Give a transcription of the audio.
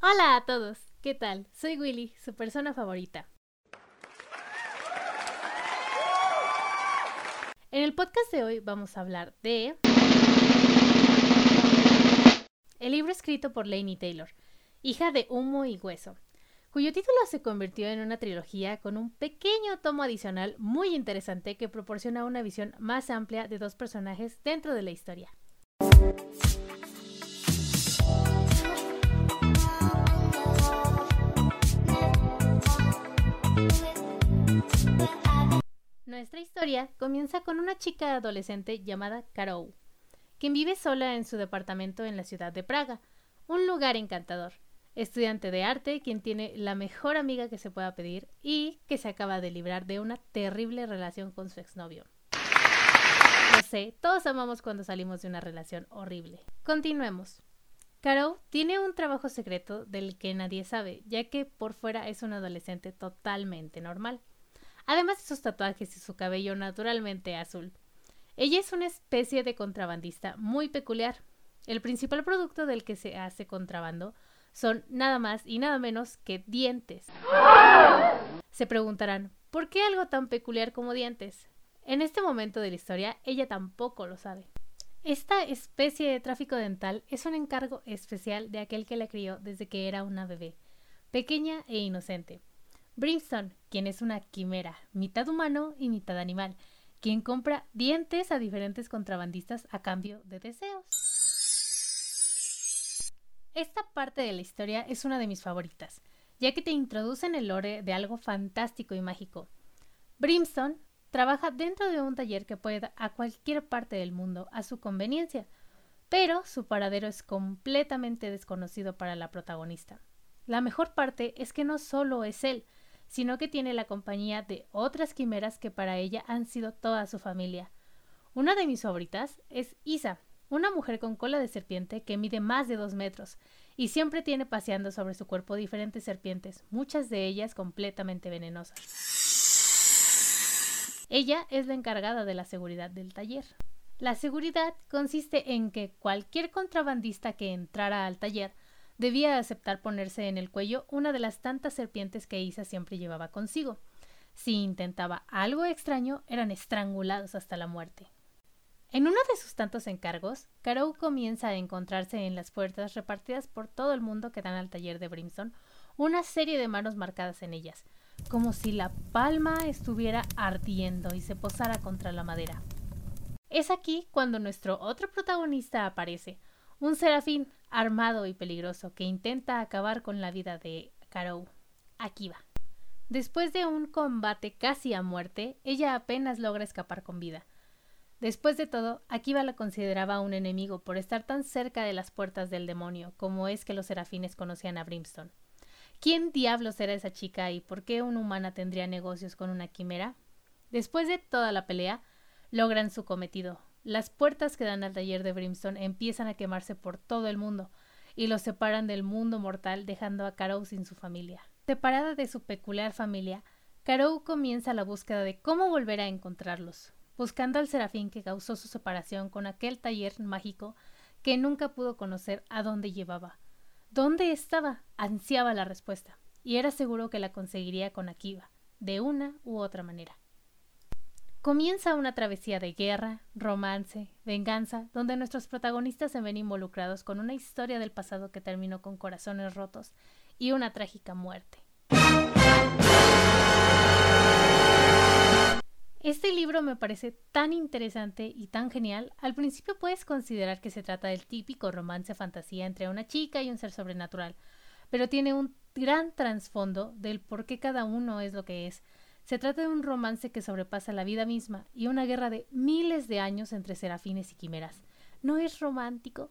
Hola a todos, ¿qué tal? Soy Willy, su persona favorita. En el podcast de hoy vamos a hablar de el libro escrito por Lainey Taylor, hija de Humo y Hueso, cuyo título se convirtió en una trilogía con un pequeño tomo adicional muy interesante que proporciona una visión más amplia de dos personajes dentro de la historia. Nuestra historia comienza con una chica adolescente llamada Karou, quien vive sola en su departamento en la ciudad de Praga, un lugar encantador. Estudiante de arte, quien tiene la mejor amiga que se pueda pedir y que se acaba de librar de una terrible relación con su exnovio. No sé, todos amamos cuando salimos de una relación horrible. Continuemos. Caro tiene un trabajo secreto del que nadie sabe, ya que por fuera es un adolescente totalmente normal además de sus tatuajes y su cabello naturalmente azul. Ella es una especie de contrabandista muy peculiar. El principal producto del que se hace contrabando son nada más y nada menos que dientes. Se preguntarán, ¿por qué algo tan peculiar como dientes? En este momento de la historia, ella tampoco lo sabe. Esta especie de tráfico dental es un encargo especial de aquel que la crió desde que era una bebé, pequeña e inocente. Brimstone, quien es una quimera, mitad humano y mitad animal, quien compra dientes a diferentes contrabandistas a cambio de deseos. Esta parte de la historia es una de mis favoritas, ya que te introduce en el lore de algo fantástico y mágico. Brimstone trabaja dentro de un taller que puede ir a cualquier parte del mundo a su conveniencia, pero su paradero es completamente desconocido para la protagonista. La mejor parte es que no solo es él, sino que tiene la compañía de otras quimeras que para ella han sido toda su familia. Una de mis favoritas es Isa, una mujer con cola de serpiente que mide más de dos metros y siempre tiene paseando sobre su cuerpo diferentes serpientes, muchas de ellas completamente venenosas. Ella es la encargada de la seguridad del taller. La seguridad consiste en que cualquier contrabandista que entrara al taller debía aceptar ponerse en el cuello una de las tantas serpientes que Isa siempre llevaba consigo. Si intentaba algo extraño, eran estrangulados hasta la muerte. En uno de sus tantos encargos, Karou comienza a encontrarse en las puertas repartidas por todo el mundo que dan al taller de Brimstone una serie de manos marcadas en ellas, como si la palma estuviera ardiendo y se posara contra la madera. Es aquí cuando nuestro otro protagonista aparece, un serafín armado y peligroso que intenta acabar con la vida de Karou. Aquí va. Después de un combate casi a muerte, ella apenas logra escapar con vida. Después de todo, Akiva la consideraba un enemigo por estar tan cerca de las puertas del demonio, como es que los serafines conocían a Brimstone. ¿Quién diablos era esa chica y por qué una humana tendría negocios con una quimera? Después de toda la pelea, logran su cometido, las puertas que dan al taller de Brimstone empiezan a quemarse por todo el mundo y los separan del mundo mortal dejando a Karou sin su familia. Separada de su peculiar familia, Karou comienza la búsqueda de cómo volver a encontrarlos, buscando al serafín que causó su separación con aquel taller mágico que nunca pudo conocer a dónde llevaba. ¿Dónde estaba? Ansiaba la respuesta, y era seguro que la conseguiría con Akiva, de una u otra manera. Comienza una travesía de guerra, romance, venganza, donde nuestros protagonistas se ven involucrados con una historia del pasado que terminó con corazones rotos y una trágica muerte. Este libro me parece tan interesante y tan genial. Al principio puedes considerar que se trata del típico romance fantasía entre una chica y un ser sobrenatural, pero tiene un gran trasfondo del por qué cada uno es lo que es, se trata de un romance que sobrepasa la vida misma y una guerra de miles de años entre serafines y quimeras. ¿No es romántico?